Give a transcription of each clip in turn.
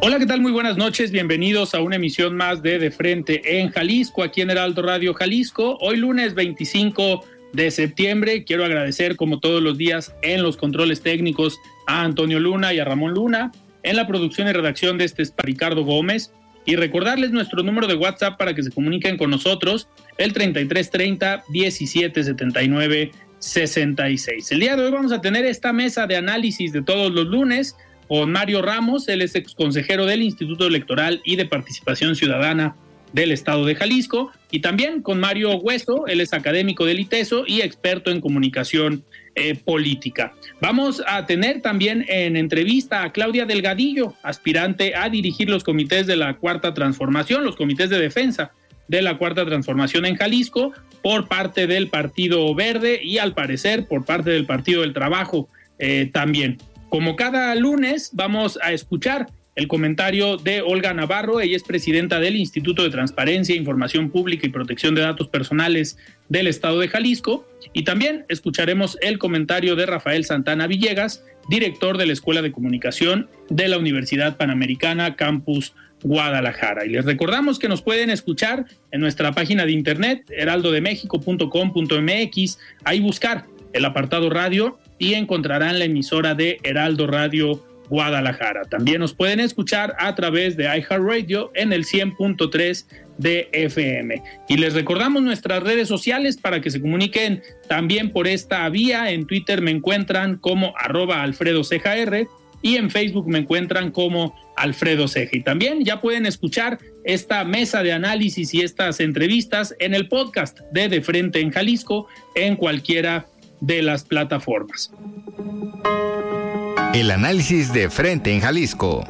Hola, ¿qué tal? Muy buenas noches. Bienvenidos a una emisión más de De Frente en Jalisco, aquí en Heraldo Radio Jalisco. Hoy lunes 25 de septiembre. Quiero agradecer, como todos los días, en los controles técnicos a Antonio Luna y a Ramón Luna. En la producción y redacción de este es Ricardo Gómez. Y recordarles nuestro número de WhatsApp para que se comuniquen con nosotros, el 3330 1779 66. El día de hoy vamos a tener esta mesa de análisis de todos los lunes con Mario Ramos, él es ex consejero del Instituto Electoral y de Participación Ciudadana del Estado de Jalisco, y también con Mario Hueso, él es académico del ITESO y experto en comunicación eh, política. Vamos a tener también en entrevista a Claudia Delgadillo, aspirante a dirigir los comités de la Cuarta Transformación, los comités de defensa de la Cuarta Transformación en Jalisco, por parte del Partido Verde y al parecer por parte del Partido del Trabajo eh, también. Como cada lunes, vamos a escuchar el comentario de Olga Navarro. Ella es presidenta del Instituto de Transparencia, Información Pública y Protección de Datos Personales del Estado de Jalisco. Y también escucharemos el comentario de Rafael Santana Villegas, director de la Escuela de Comunicación de la Universidad Panamericana Campus Guadalajara. Y les recordamos que nos pueden escuchar en nuestra página de internet, heraldodemexico.com.mx, ahí buscar el apartado radio y encontrarán la emisora de Heraldo Radio Guadalajara. También nos pueden escuchar a través de iHeartRadio en el 100.3 de FM. Y les recordamos nuestras redes sociales para que se comuniquen también por esta vía. En Twitter me encuentran como arroba Alfredo y en Facebook me encuentran como Alfredo Ceja. Y también ya pueden escuchar esta mesa de análisis y estas entrevistas en el podcast de De Frente en Jalisco en cualquiera de las plataformas. El análisis de frente en Jalisco.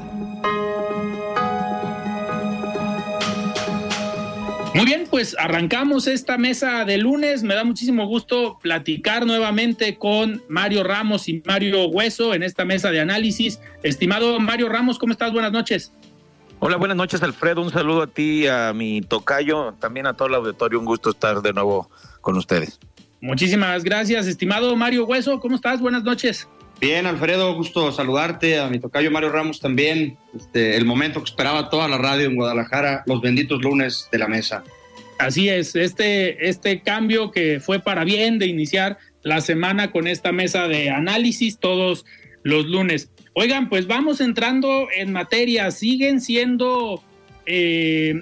Muy bien, pues arrancamos esta mesa de lunes. Me da muchísimo gusto platicar nuevamente con Mario Ramos y Mario Hueso en esta mesa de análisis. Estimado Mario Ramos, ¿cómo estás? Buenas noches. Hola, buenas noches Alfredo. Un saludo a ti, a mi tocayo, también a todo el auditorio. Un gusto estar de nuevo con ustedes. Muchísimas gracias, estimado Mario Hueso. ¿Cómo estás? Buenas noches. Bien, Alfredo, gusto saludarte, a mi tocayo Mario Ramos también. Este, el momento que esperaba toda la radio en Guadalajara, los benditos lunes de la mesa. Así es, este, este cambio que fue para bien de iniciar la semana con esta mesa de análisis todos los lunes. Oigan, pues vamos entrando en materia, siguen siendo eh,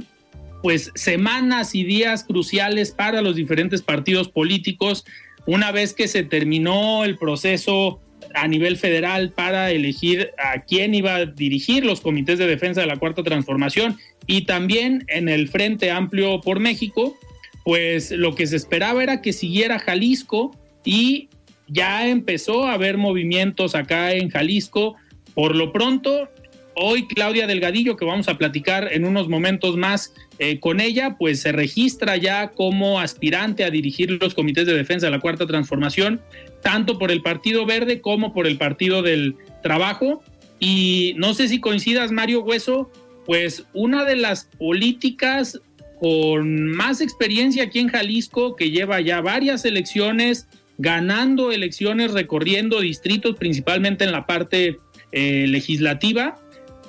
pues semanas y días cruciales para los diferentes partidos políticos una vez que se terminó el proceso a nivel federal para elegir a quién iba a dirigir los comités de defensa de la Cuarta Transformación y también en el Frente Amplio por México, pues lo que se esperaba era que siguiera Jalisco y ya empezó a haber movimientos acá en Jalisco. Por lo pronto, hoy Claudia Delgadillo, que vamos a platicar en unos momentos más eh, con ella, pues se registra ya como aspirante a dirigir los comités de defensa de la Cuarta Transformación, tanto por el Partido Verde como por el Partido del Trabajo. Y no sé si coincidas, Mario Hueso, pues una de las políticas con más experiencia aquí en Jalisco, que lleva ya varias elecciones, ganando elecciones, recorriendo distritos, principalmente en la parte eh, legislativa,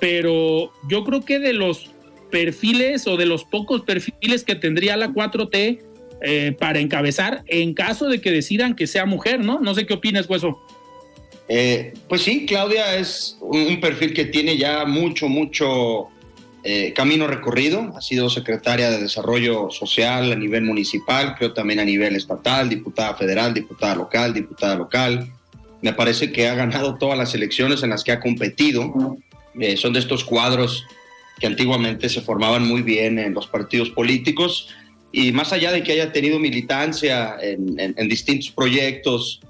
pero yo creo que de los perfiles o de los pocos perfiles que tendría la 4T eh, para encabezar en caso de que decidan que sea mujer, ¿no? No sé qué opinas, Hueso. Eh, pues sí, Claudia es un perfil que tiene ya mucho, mucho eh, camino recorrido. Ha sido secretaria de Desarrollo Social a nivel municipal, creo también a nivel estatal, diputada federal, diputada local, diputada local. Me parece que ha ganado todas las elecciones en las que ha competido. Eh, son de estos cuadros que antiguamente se formaban muy bien en los partidos políticos y más allá de que haya tenido militancia en, distintos proyectos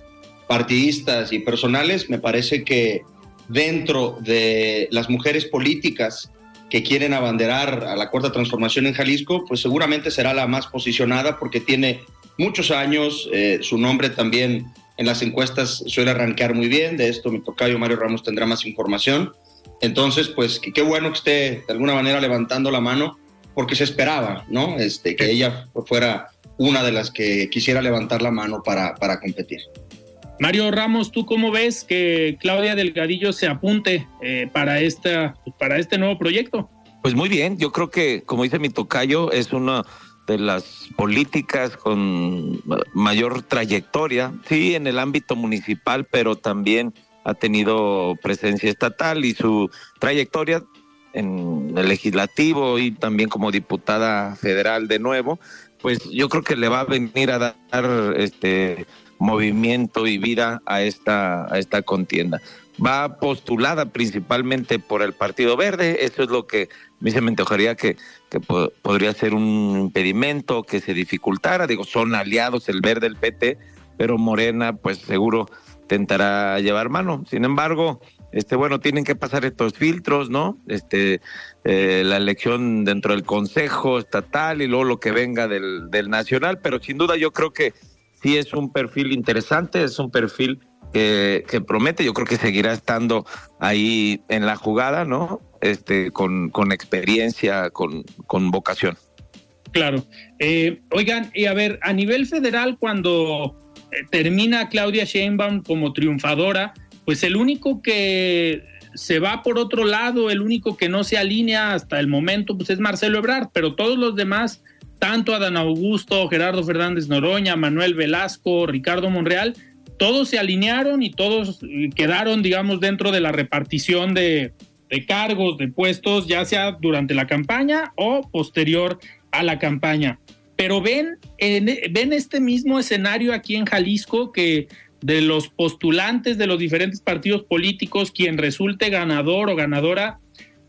partidistas y personales, me parece que dentro de las mujeres políticas que quieren abanderar a la cuarta transformación en Jalisco, pues seguramente será la más posicionada porque tiene muchos años, eh, su nombre también en las encuestas suele arranquear muy bien, de esto mi tocayo Mario Ramos tendrá más información. Entonces, pues qué bueno que esté de alguna manera levantando la mano porque se esperaba, ¿no? Este, que ella fuera una de las que quisiera levantar la mano para, para competir. Mario Ramos, ¿tú cómo ves que Claudia Delgadillo se apunte eh, para, esta, para este nuevo proyecto? Pues muy bien, yo creo que, como dice mi tocayo, es una de las políticas con mayor trayectoria, sí, en el ámbito municipal, pero también ha tenido presencia estatal y su trayectoria en el legislativo y también como diputada federal de nuevo, pues yo creo que le va a venir a dar este movimiento y vida a esta, a esta contienda. Va postulada principalmente por el Partido Verde, eso es lo que a mí se me antojaría que, que podría ser un impedimento, que se dificultara, digo, son aliados el Verde, el PT, pero Morena pues seguro intentará llevar mano. Sin embargo, este, bueno, tienen que pasar estos filtros, ¿no? Este, eh, la elección dentro del Consejo Estatal y luego lo que venga del, del Nacional, pero sin duda yo creo que sí es un perfil interesante, es un perfil que, promete, yo creo que seguirá estando ahí en la jugada, ¿no? Este, con, con experiencia, con, con vocación. Claro. Eh, oigan, y a ver, a nivel federal, cuando termina Claudia Sheinbaum como triunfadora, pues el único que se va por otro lado, el único que no se alinea hasta el momento, pues es Marcelo Ebrard, pero todos los demás, tanto Adán Augusto, Gerardo Fernández Noroña, Manuel Velasco, Ricardo Monreal, todos se alinearon y todos quedaron, digamos, dentro de la repartición de cargos, de puestos, ya sea durante la campaña o posterior a la campaña. Pero ven, ven este mismo escenario aquí en Jalisco que de los postulantes de los diferentes partidos políticos, quien resulte ganador o ganadora,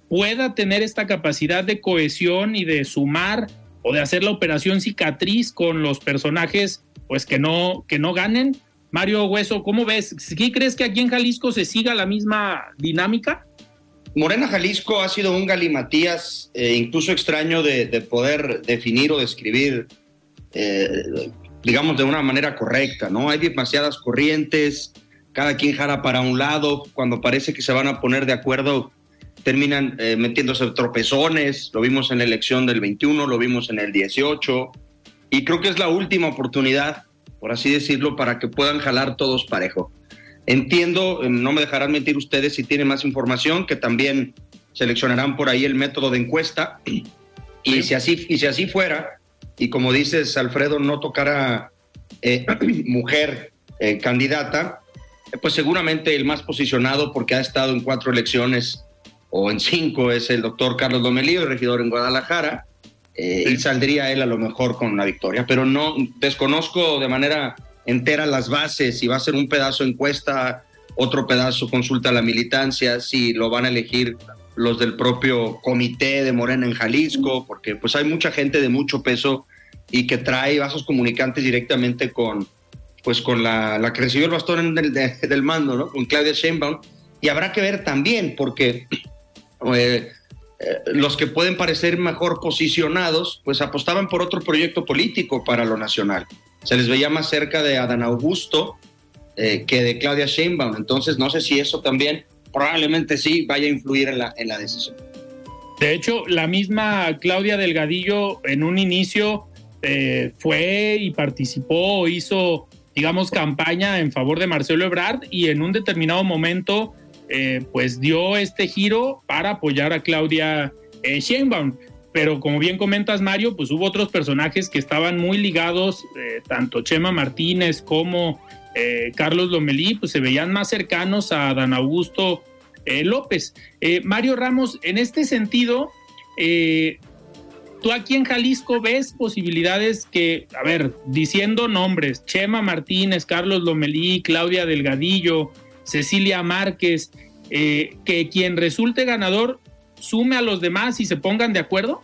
pueda tener esta capacidad de cohesión y de sumar o de hacer la operación cicatriz con los personajes pues que no, que no ganen. Mario Hueso, ¿cómo ves? ¿Qué crees que aquí en Jalisco se siga la misma dinámica? Morena Jalisco ha sido un galimatías eh, incluso extraño de, poder definir o describir eh, digamos, de una manera correcta, ¿no? Hay demasiadas corrientes, cada quien jara para un lado, cuando parece que se van a poner de acuerdo, terminan eh, metiéndose tropezones, lo vimos en la elección del 21, lo vimos en el 18, y creo que es la última oportunidad, por así decirlo, para que puedan jalar todos parejo. Entiendo, eh, no me dejarán mentir ustedes si tienen más información, que también seleccionarán por ahí el método de encuesta, y si así, y si así fuera, y como dices, Alfredo, no tocará eh, mujer eh, candidata, pues seguramente el más posicionado porque ha estado en cuatro elecciones o en cinco es el doctor Carlos Domelío, regidor en Guadalajara, eh, y saldría él a lo mejor con una victoria, pero no desconozco de manera entera las bases, si va a ser un pedazo encuesta, otro pedazo consulta a la militancia, si lo van a elegir los del propio comité de Morena en Jalisco, porque pues hay mucha gente de mucho peso y que trae vasos comunicantes directamente con, pues con la, la que recibió el bastón del, del mando, ¿no? Con Claudia Sheinbaum. Y habrá que ver también, porque eh, eh, los que pueden parecer mejor posicionados, pues apostaban por otro proyecto político para lo nacional. Se les veía más cerca de Adán Augusto eh, que de Claudia Sheinbaum. Entonces, no sé si eso también probablemente sí vaya a influir en la, en la decisión. De hecho, la misma Claudia Delgadillo en un inicio eh, fue y participó, hizo, digamos, campaña en favor de Marcelo Ebrard y en un determinado momento, eh, pues dio este giro para apoyar a Claudia eh, Sheinbaum. Pero como bien comentas, Mario, pues hubo otros personajes que estaban muy ligados, tanto Chema Martínez como eh, Carlos Lomelí, pues se veían más cercanos a Dan Augusto eh, López. Eh, Mario Ramos, en este sentido, tú aquí en Jalisco ves posibilidades que, a ver, diciendo nombres, Chema Martínez, Carlos Lomelí, Claudia Delgadillo, Cecilia Márquez, que quien resulte ganador sume a los demás y se pongan de acuerdo?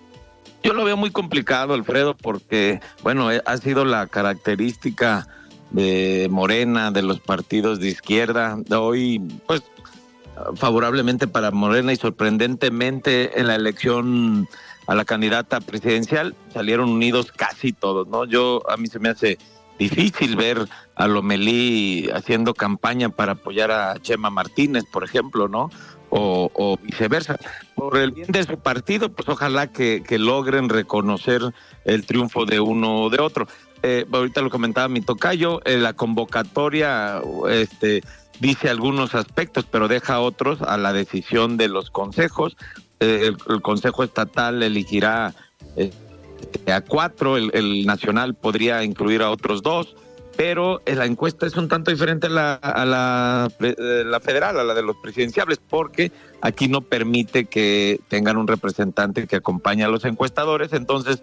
Yo lo veo muy complicado, Alfredo, porque, bueno, ha sido la característica de Morena, de los partidos de izquierda. Hoy, pues, favorablemente para Morena y sorprendentemente en la elección a la candidata presidencial salieron unidos casi todos, ¿no? Yo, a mí se me hace difícil ver a Lomelí haciendo campaña para apoyar a Chema Martínez, por ejemplo, ¿no? O, viceversa. Por el bien de su partido, pues ojalá que, que logren reconocer el triunfo de uno o de otro eh, ahorita lo comentaba mi tocayo, eh, la convocatoria este, dice algunos aspectos, pero deja otros a la decisión de los consejos. Eh, el, Consejo Estatal elegirá este, a cuatro, el, Nacional podría incluir a otros dos, pero la encuesta es un tanto diferente a la, a la, la federal, a la de los presidenciables, porque aquí no permite que tengan un representante que acompañe a los encuestadores, entonces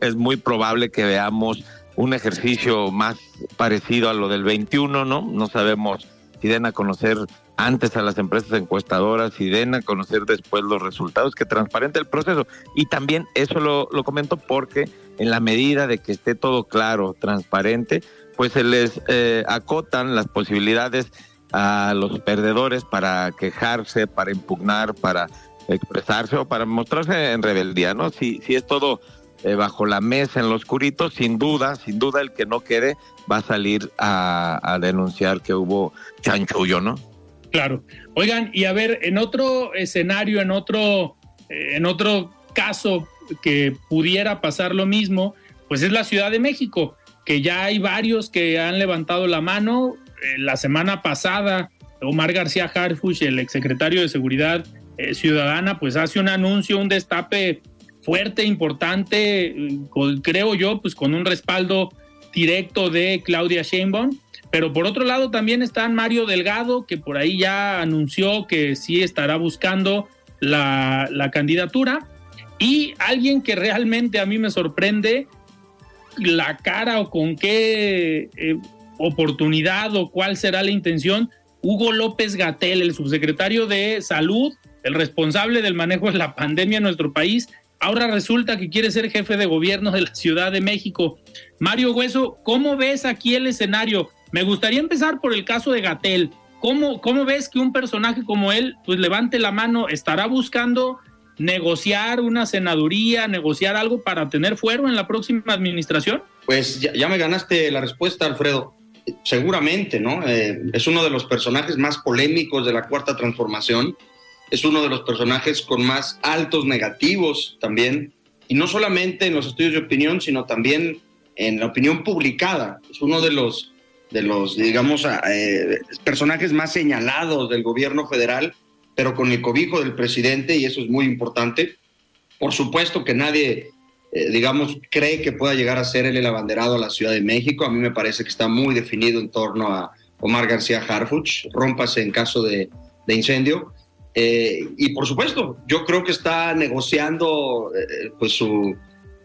es muy probable que veamos un ejercicio más parecido a lo del 21, ¿no? No sabemos si den a conocer antes a las empresas encuestadoras, si den a conocer después los resultados, que transparente el proceso. Y también eso lo, lo comento porque en la medida de que esté todo claro, transparente, pues se les eh, acotan las posibilidades a los perdedores para quejarse, para impugnar, para expresarse o para mostrarse en rebeldía, ¿no? Si, si es todo eh, bajo la mesa en lo oscurito, sin duda, sin duda el que no quede va a salir a, denunciar que hubo chanchullo, ¿no? Claro. Oigan, y a ver, en otro escenario, en otro, eh, en otro caso que pudiera pasar lo mismo, pues es la Ciudad de México, que ya hay varios que han levantado la mano, eh, la semana pasada, Omar García Harfuch, el exsecretario de Seguridad eh, Ciudadana, pues hace un anuncio, un destape fuerte, importante, creo yo, pues con un respaldo directo de Claudia Sheinbaum. Pero por otro lado también está Mario Delgado, que por ahí ya anunció que sí estará buscando la, candidatura. Y alguien que realmente a mí me sorprende la cara o con qué eh, oportunidad o cuál será la intención. Hugo López Gatel, el subsecretario de Salud, el responsable del manejo de la pandemia en nuestro país, ahora resulta que quiere ser jefe de gobierno de la Ciudad de México. Mario Hueso, ¿cómo ves aquí el escenario? Me gustaría empezar por el caso de Gatel. ¿Cómo, ¿Cómo ves que un personaje como él, pues levante la mano, estará buscando negociar una senaduría, negociar algo para tener fuero en la próxima administración? Pues ya me ganaste la respuesta, Alfredo seguramente, ¿no? Eh, es uno de los personajes más polémicos de la cuarta transformación, es uno de los personajes con más altos negativos también, y no solamente en los estudios de opinión, sino también en la opinión publicada. Es uno de los, de los digamos, eh, personajes más señalados del gobierno federal, pero con el cobijo del presidente, y eso es muy importante. Por supuesto que nadie eh, digamos, cree que pueda llegar a ser él el abanderado a la Ciudad de México. A mí me parece que está muy definido en torno a Omar García Harfuch, rómpase en caso de, incendio. Eh, y por supuesto, yo creo que está negociando eh, pues su,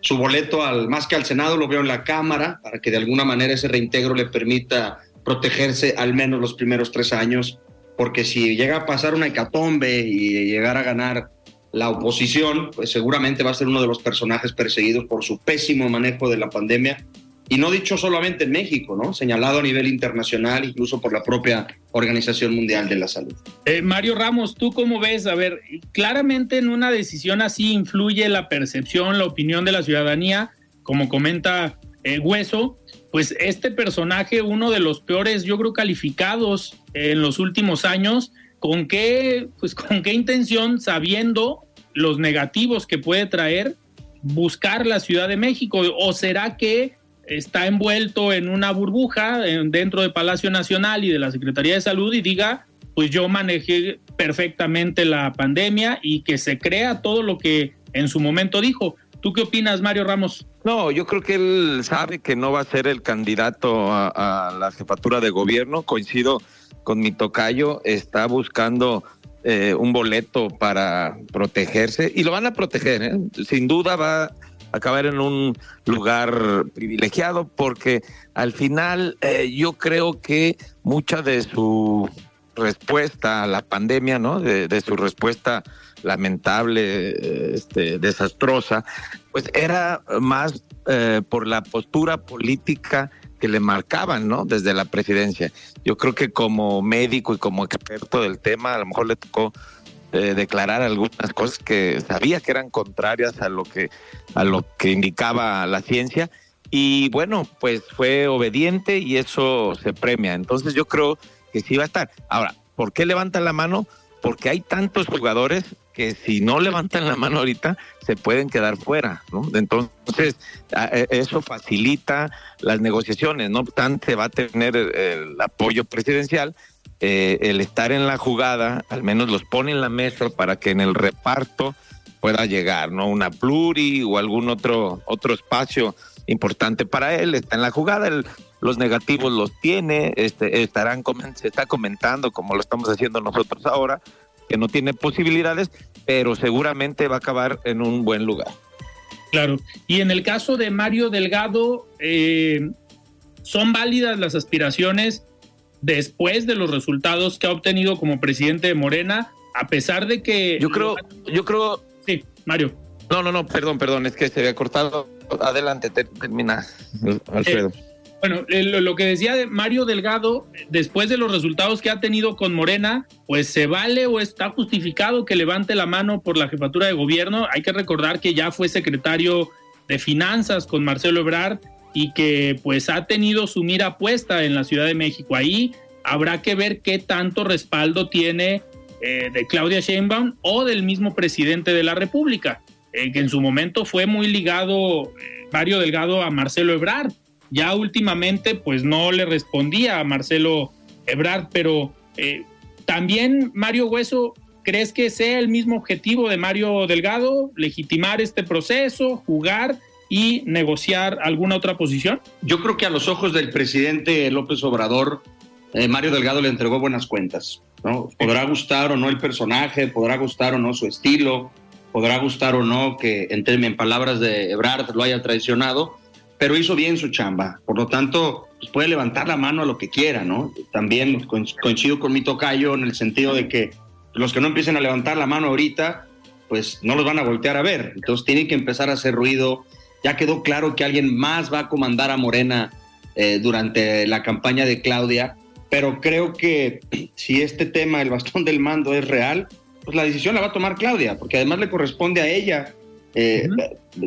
su boleto al, más que al Senado, lo veo en la Cámara, para que de alguna manera ese reintegro le permita protegerse al menos los primeros tres años, porque si llega a pasar una hecatombe y llegar a ganar la oposición, pues seguramente va a ser uno de los personajes perseguidos por su pésimo manejo de la pandemia. Y no dicho solamente en México, ¿no? Señalado a nivel internacional, incluso por la propia Organización Mundial de la Salud. Eh, Mario Ramos, ¿tú cómo ves? A ver, claramente en una decisión así influye la percepción, la opinión de la ciudadanía, como comenta eh, Hueso, pues este personaje, uno de los peores, yo creo, calificados en los últimos años, ¿con qué, pues, con qué intención, sabiendo los negativos que puede traer, buscar la Ciudad de México? ¿O será que está envuelto en una burbuja dentro de Palacio Nacional y de la Secretaría de Salud y diga, pues yo manejé perfectamente la pandemia y que se crea todo lo que en su momento dijo? ¿Tú qué opinas, Mario Ramos? No, yo creo que él sabe que no va a ser el candidato a, la jefatura de gobierno. Coincido con mi tocayo, está buscando eh, un boleto para protegerse y lo van a proteger. ¿eh? Sin duda va a acabar en un lugar privilegiado porque al final eh, yo creo que mucha de su respuesta a la pandemia, ¿no? De, su respuesta lamentable, este, desastrosa, pues era más eh, por la postura política que le marcaban, ¿no? Desde la presidencia. Yo creo que como médico y como experto del tema, a lo mejor le tocó eh, declarar algunas cosas que sabía que eran contrarias a lo que a lo que indicaba la ciencia y bueno, pues fue obediente y eso se premia. Entonces yo creo que sí va a estar. Ahora, ¿por qué levantan la mano? Porque hay tantos jugadores que si no levantan la mano ahorita se pueden quedar fuera, ¿no? Entonces, e, eso facilita las negociaciones, no obstante va a tener el, apoyo presidencial, eh, el estar en la jugada, al menos los pone en la mesa para que en el reparto pueda llegar, ¿no? Una pluri o algún otro, otro espacio importante para él, está en la jugada, los negativos los tiene, este, estarán, se está comentando como lo estamos haciendo nosotros ahora, que no tiene posibilidades, pero seguramente va a acabar en un buen lugar. Claro, y en el caso de Mario Delgado, eh, ¿son válidas las aspiraciones después de los resultados que ha obtenido como presidente de Morena, a pesar de que... Yo creo, yo creo... Sí, Mario. No, no, no, perdón, perdón, es que se había cortado adelante, termina, Alfredo. Eh, bueno, lo que decía Mario Delgado, después de los resultados que ha tenido con Morena, pues se vale o está justificado que levante la mano por la jefatura de gobierno. Hay que recordar que ya fue secretario de Finanzas con Marcelo Ebrard y que pues ha tenido su mira puesta en la Ciudad de México. Ahí habrá que ver qué tanto respaldo tiene eh, de Claudia Sheinbaum o del mismo presidente de la República. Eh, que en su momento fue muy ligado eh, Mario Delgado a Marcelo Ebrard. Ya últimamente, pues no le respondía a Marcelo Ebrard, pero eh, también Mario Hueso, ¿crees que sea el mismo objetivo de Mario Delgado, legitimar este proceso, jugar y negociar alguna otra posición? Yo creo que a los ojos del presidente López Obrador, Mario Delgado le entregó buenas cuentas. ¿no? Podrá gustar o no el personaje, podrá gustar o no su estilo, podrá gustar o no que, en, palabras de Ebrard, lo haya traicionado, pero hizo bien su chamba. Por lo tanto, pues puede levantar la mano a lo que quiera, ¿no? También coincido con mi tocayo en el sentido de que los que no empiecen a levantar la mano ahorita, pues no los van a voltear a ver. Entonces tienen que empezar a hacer ruido. Ya quedó claro que alguien más va a comandar a Morena eh, durante la campaña de Claudia, pero creo que si este tema, el bastón del mando, es real, pues la decisión la va a tomar Claudia, porque además le corresponde a ella eh,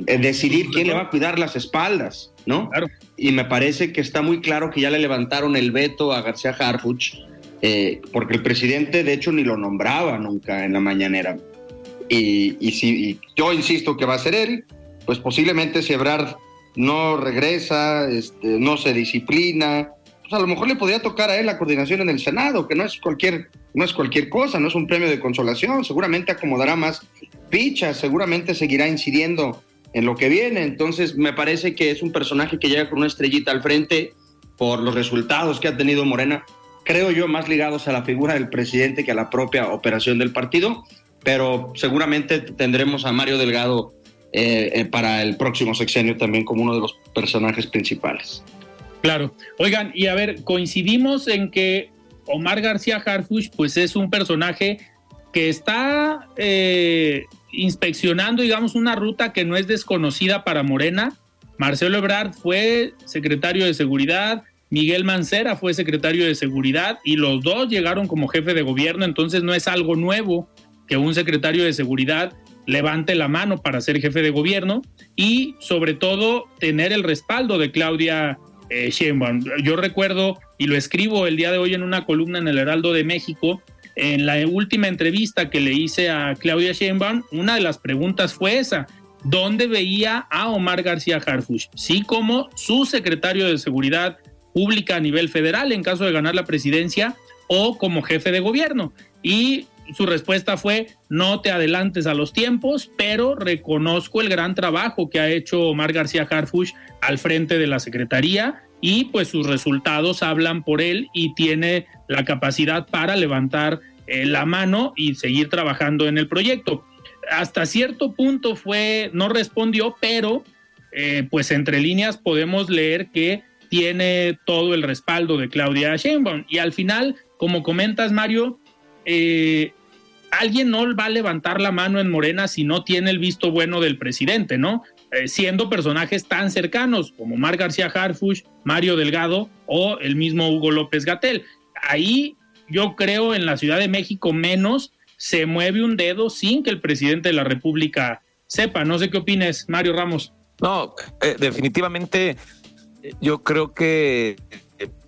eh, decidir quién le va a cuidar las espaldas, ¿no? Claro. Y me parece que está muy claro que ya le levantaron el veto a García Harfuch, eh, porque el presidente de hecho ni lo nombraba nunca en la mañanera. Y, y si yo insisto que va a ser él, pues posiblemente si Ebrard no regresa, este, no se disciplina, pues a lo mejor le podría tocar a él la coordinación en el Senado, que no es cualquier, no es cualquier cosa, no es un premio de consolación, seguramente acomodará más fichas, seguramente seguirá incidiendo en lo que viene, entonces me parece que es un personaje que llega con una estrellita al frente por los resultados que ha tenido Morena, creo yo más ligados a la figura del presidente que a la propia operación del partido, pero seguramente tendremos a Mario Delgado eh, eh, para el próximo sexenio también como uno de los personajes principales. Claro. Oigan, y a ver, coincidimos en que Omar García Harfuch, pues es un personaje que está eh, inspeccionando, digamos, una ruta que no es desconocida para Morena. Marcelo Ebrard fue secretario de Seguridad, Miguel Mancera fue secretario de Seguridad y los dos llegaron como jefe de gobierno, entonces no es algo nuevo que un secretario de Seguridad levante la mano para ser jefe de gobierno y sobre todo tener el respaldo de Claudia eh, Yo recuerdo, y lo escribo el día de hoy en una columna en el Heraldo de México, en la última entrevista que le hice a Claudia Sheinbaum, una de las preguntas fue esa, ¿dónde veía a Omar García Harfuch? Sí como su secretario de Seguridad Pública a nivel federal en caso de ganar la presidencia o como jefe de gobierno. Y su respuesta fue, no te adelantes a los tiempos, pero reconozco el gran trabajo que ha hecho Omar García Harfush al frente de la Secretaría y pues sus resultados hablan por él y tiene la capacidad para levantar eh, la mano y seguir trabajando en el proyecto. Hasta cierto punto fue, no respondió, pero eh, pues entre líneas podemos leer que tiene todo el respaldo de Claudia Sheinbaum. Y al final, como comentas, Mario, eh, alguien no va a levantar la mano en Morena si no tiene el visto bueno del presidente, ¿no? Eh, siendo personajes tan cercanos como Mar García Harfush, Mario Delgado o el mismo Hugo López Gatel. Ahí yo creo en la Ciudad de México menos se mueve un dedo sin que el presidente de la República sepa. No sé qué opines, Mario Ramos. No, eh, definitivamente yo creo que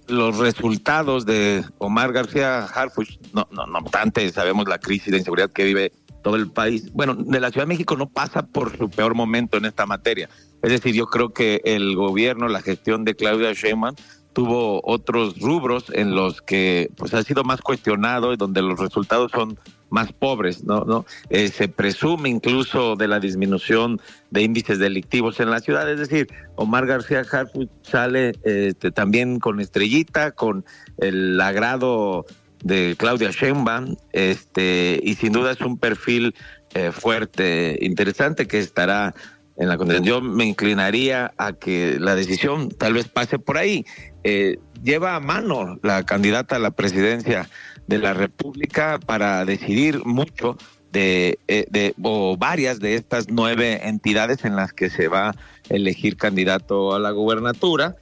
los resultados de Omar García Harfuch, no, no, no obstante, sabemos la crisis de inseguridad que vive todo el país. Bueno, de la Ciudad de México no pasa por su peor momento en esta materia. Es decir, yo creo que el gobierno, la gestión de Claudia Sheinbaum tuvo otros rubros en los que pues ha sido más cuestionado y donde los resultados son más pobres, ¿no? ¿No? Eh, se presume incluso de la disminución de índices delictivos en la ciudad, es decir, Omar García Harfuch sale este, también con estrellita, con el agrado de Claudia Sheinbaum, este, y sin duda es un perfil eh, fuerte, interesante que estará en la condición. Yo me inclinaría a que la decisión tal vez pase por ahí. Eh, lleva a mano la candidata a la presidencia de la República para decidir mucho de, eh, de, o varias de estas nueve entidades en las que se va a elegir candidato a la gubernatura.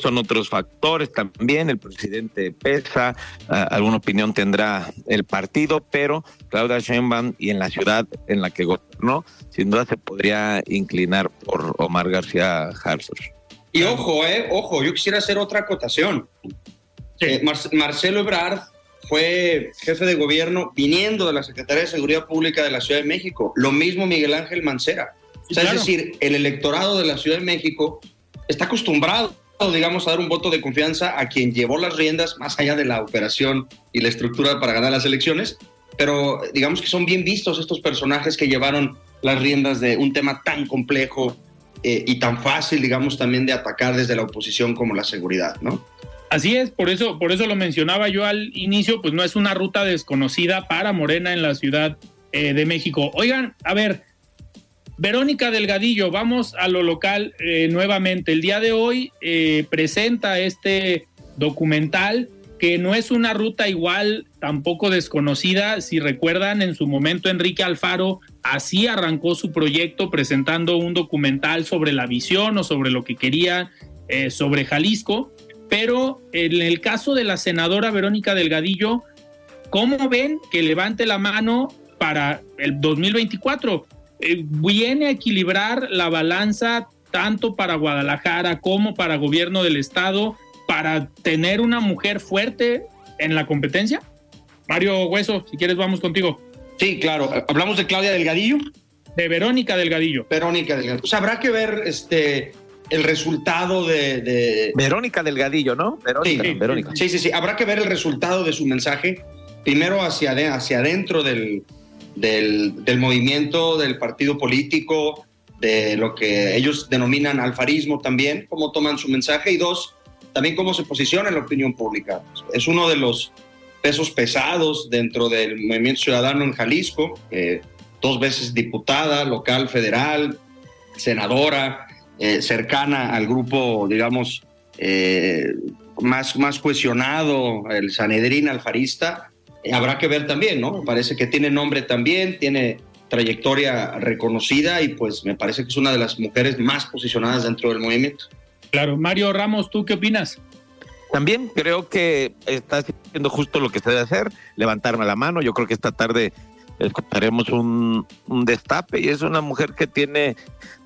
Son otros factores también, el presidente pesa, alguna opinión tendrá el partido, pero Claudia Sheinbaum y en la ciudad en la que gobernó, sin duda se podría inclinar por Omar García Harfuch. Y ojo, eh, ojo, yo quisiera hacer otra acotación. Eh, Marcelo Ebrard fue jefe de gobierno viniendo de la Secretaría de Seguridad Pública de la Ciudad de México. Lo mismo Miguel Ángel Mancera. o sea, Es decir, el electorado de la Ciudad de México está acostumbrado, digamos, a dar un voto de confianza a quien llevó las riendas más allá de la operación y la estructura para ganar las elecciones. Pero digamos que son bien vistos estos personajes que llevaron las riendas de un tema tan complejo eh, y tan fácil, digamos, también de atacar desde la oposición como la seguridad, ¿no? Así es, por eso, por eso lo mencionaba yo al inicio, pues no es una ruta desconocida para Morena en la Ciudad eh, de México. Oigan, a ver, Verónica Delgadillo, vamos a lo local eh, nuevamente. El día de hoy presenta este documental que no es una ruta igual, tampoco desconocida. Si recuerdan, en su momento Enrique Alfaro así arrancó su proyecto presentando un documental sobre la visión o sobre lo que quería eh, sobre Jalisco. Pero en el caso de la senadora Verónica Delgadillo, ¿cómo ven que levante la mano para el 2024? Eh, viene a equilibrar la balanza tanto para Guadalajara como para gobierno del estado para tener una mujer fuerte en la competencia? Mario Hueso, si quieres vamos contigo. Sí, claro. ¿Hablamos de Claudia Delgadillo? De Verónica Delgadillo. Verónica Delgadillo. Pues habrá que ver este el resultado de, Verónica Delgadillo, ¿no? Verónica, sí, Verónica. Sí, sí, sí. Habrá que ver el resultado de su mensaje. Primero hacia, hacia adentro del, del, movimiento, del partido político, de lo que ellos denominan alfarismo también, cómo toman su mensaje. Y dos, también cómo se posiciona en la opinión pública. Es uno de los pesos pesados dentro del movimiento ciudadano en Jalisco, dos veces diputada local, federal, senadora, eh, cercana al grupo, digamos, eh, más, más cuestionado, el Sanedrín alfarista. Eh, habrá que ver también, ¿no? Parece que tiene nombre también, tiene trayectoria reconocida y pues me parece que es una de las mujeres más posicionadas dentro del movimiento. Claro, Mario Ramos, ¿tú qué opinas? También creo que está haciendo justo lo que se debe hacer, levantarme la mano. Yo creo que esta tarde escucharemos un, destape y es una mujer que tiene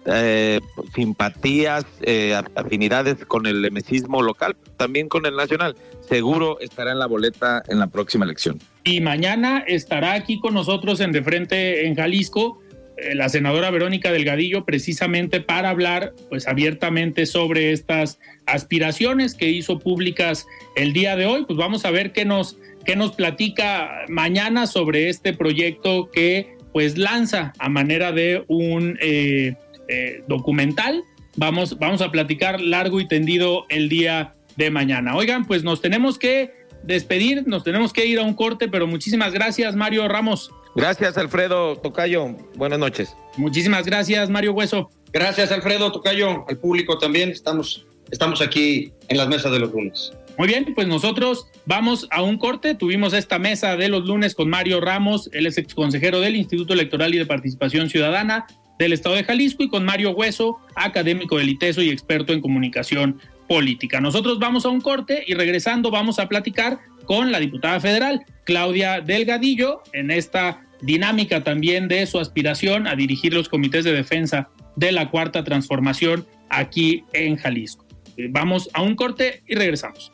eh, simpatías, eh, afinidades con el emesismo local, también con el nacional. Seguro estará en la boleta en la próxima elección. Y mañana estará aquí con nosotros en De Frente en Jalisco eh, la senadora Verónica Delgadillo precisamente para hablar pues abiertamente sobre estas aspiraciones que hizo públicas el día de hoy. Pues vamos a ver qué nos qué nos platica mañana sobre este proyecto que pues lanza a manera de un eh, eh, documental. Vamos, vamos a platicar largo y tendido el día de mañana. Oigan, pues nos tenemos que despedir, nos tenemos que ir a un corte, pero muchísimas gracias, Mario Ramos. Gracias, Alfredo Tocayo. Buenas noches. Muchísimas gracias, Mario Hueso. Gracias, Alfredo Tocayo, al público también. Estamos, estamos aquí en las mesas de los lunes. Muy bien, pues nosotros vamos a un corte. Tuvimos esta mesa de los lunes con Mario Ramos, él es exconsejero del Instituto Electoral y de Participación Ciudadana del Estado de Jalisco, y con Mario Hueso, académico del ITESO y experto en comunicación política. Nosotros vamos a un corte y regresando vamos a platicar con la diputada federal, Claudia Delgadillo, en esta dinámica también de su aspiración a dirigir los comités de defensa de la Cuarta Transformación aquí en Jalisco. Eh, vamos a un corte y regresamos.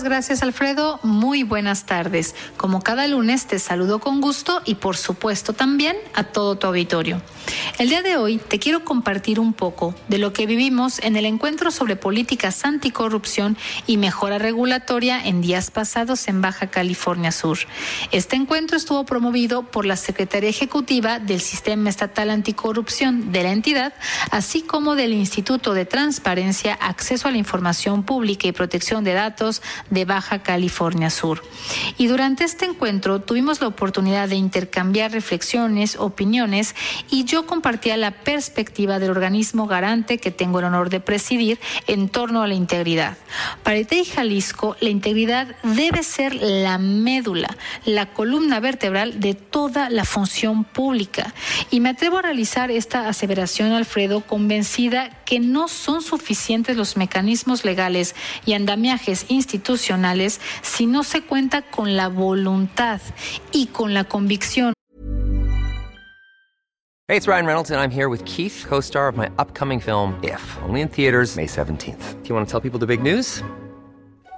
gracias Alfredo, muy buenas tardes. Como cada lunes te saludo con gusto y por supuesto también a todo tu auditorio. El día de hoy te quiero compartir un poco de lo que vivimos en el encuentro sobre políticas anticorrupción y mejora regulatoria en días pasados en Baja California Sur. Este encuentro estuvo promovido por la Secretaría Ejecutiva del Sistema Estatal Anticorrupción de la entidad, así como del Instituto de Transparencia, Acceso a la Información Pública y Protección de Datos de Baja California Sur. Y durante este encuentro tuvimos la oportunidad de intercambiar reflexiones, opiniones y yo compartía la perspectiva del organismo garante que tengo el honor de presidir en torno a la integridad. Para y Jalisco, la integridad debe ser la médula, la columna vertebral de toda la función pública. Y me atrevo a realizar esta aseveración, Alfredo, convencida que no son suficientes los mecanismos legales y andamiajes institucionales si no se cuenta con la voluntad y con la convicción. Hey, it's Ryan Reynolds, and I'm here with Keith, co star of my upcoming film, If, only in theaters, May 17th. Do you want to tell people the big news?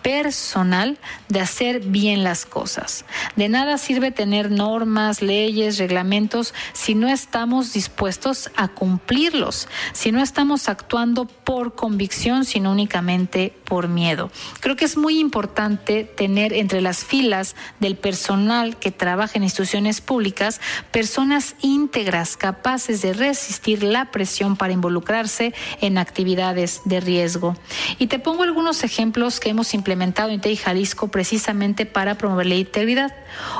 personal de hacer bien las cosas. De nada sirve tener normas, leyes, reglamentos si no estamos dispuestos a cumplirlos, si no estamos actuando por convicción, sino únicamente por miedo. Creo que es muy importante tener entre las filas del personal que trabaja en instituciones públicas personas íntegras, capaces de resistir la presión para involucrarse en actividades de riesgo. Y te pongo algunos ejemplos que hemos implementado en TEI Jalisco precisamente para promover la integridad.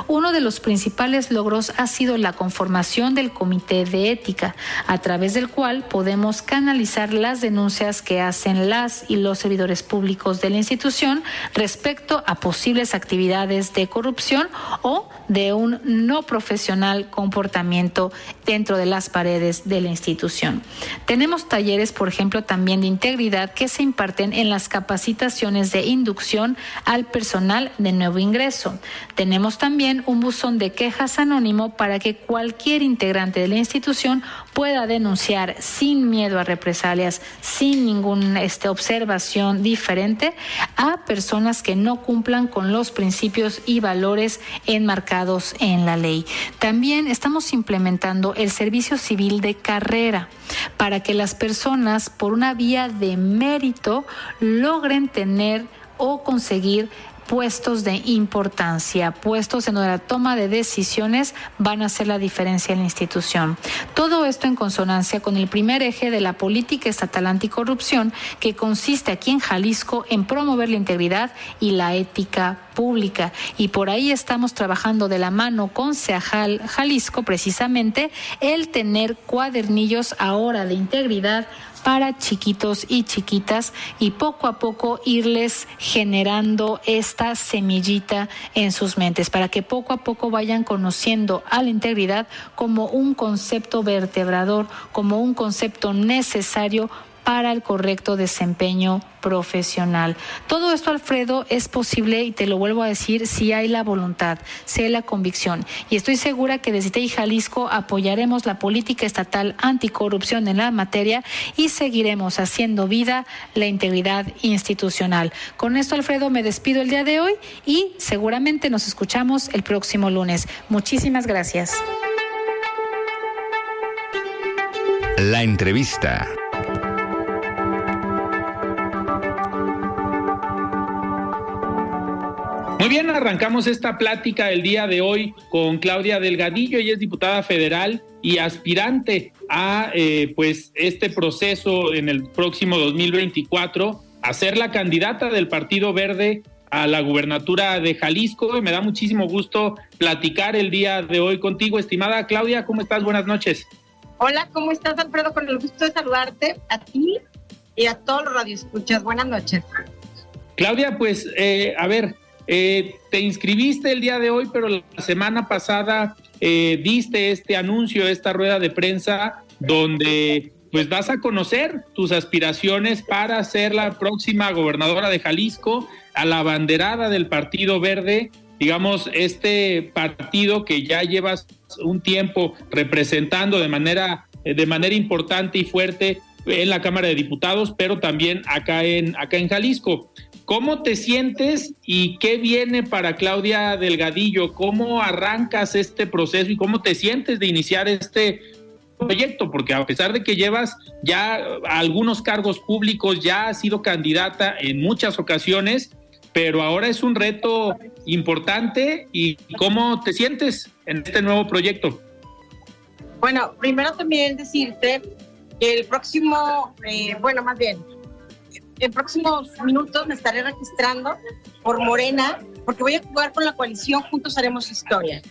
Uno de los principales logros ha sido la conformación del Comité de Ética, a través del cual podemos canalizar las denuncias que hacen las y los servidores públicos de la institución respecto a posibles actividades de corrupción o de un no profesional comportamiento dentro de las paredes de la institución. Tenemos talleres, por ejemplo, también de integridad que se imparten en las capacitaciones de inducción al personal de nuevo ingreso. Tenemos también un buzón de quejas anónimo para que cualquier integrante de la institución pueda denunciar sin miedo a represalias, sin ninguna este, observación diferente a personas que no cumplan con los principios y valores enmarcados en la ley. También estamos implementando el servicio civil de carrera para que las personas por una vía de mérito logren tener o conseguir puestos de importancia, puestos en donde la toma de decisiones van a hacer la diferencia en la institución. Todo esto en consonancia con el primer eje de la política estatal anticorrupción, que consiste aquí en Jalisco en promover la integridad y la ética pública. Y por ahí estamos trabajando de la mano con Seajal Jalisco, precisamente, el tener cuadernillos ahora de integridad para chiquitos y chiquitas y poco a poco irles generando esta semillita en sus mentes para que poco a poco vayan conociendo a la integridad como un concepto vertebrador, como un concepto necesario para el correcto desempeño profesional. Todo esto, Alfredo, es posible y te lo vuelvo a decir si hay la voluntad, si hay la convicción. Y estoy segura que desde TEI Jalisco apoyaremos la política estatal anticorrupción en la materia y seguiremos haciendo vida la integridad institucional. Con esto, Alfredo, me despido el día de hoy y seguramente nos escuchamos el próximo lunes. Muchísimas gracias. La entrevista. Muy bien, arrancamos esta plática el día de hoy con Claudia Delgadillo, ella es diputada federal y aspirante a eh, pues este proceso en el próximo 2024 a ser la candidata del Partido Verde a la gubernatura de Jalisco y me da muchísimo gusto platicar el día de hoy contigo, estimada Claudia, ¿cómo estás? Buenas noches. Hola, ¿cómo estás Alfredo? Con el gusto de saludarte a ti y a todos los radioescuchas. Buenas noches. Claudia, pues eh, a ver, eh, te inscribiste el día de hoy, pero la semana pasada eh, diste este anuncio, esta rueda de prensa, donde pues vas a conocer tus aspiraciones para ser la próxima gobernadora de Jalisco, a la banderada del Partido Verde, digamos, este partido que ya llevas un tiempo representando de manera, de manera importante y fuerte en la Cámara de Diputados, pero también acá en, acá en Jalisco. ¿Cómo te sientes y qué viene para Claudia Delgadillo? ¿Cómo arrancas este proceso y cómo te sientes de iniciar este proyecto? Porque a pesar de que llevas ya algunos cargos públicos, ya has sido candidata en muchas ocasiones, pero ahora es un reto importante y ¿cómo te sientes en este nuevo proyecto? Bueno, primero también decirte que el próximo, eh, bueno, más bien, en próximos minutos me estaré registrando por Morena, porque voy a jugar con la coalición Juntos Haremos Historia.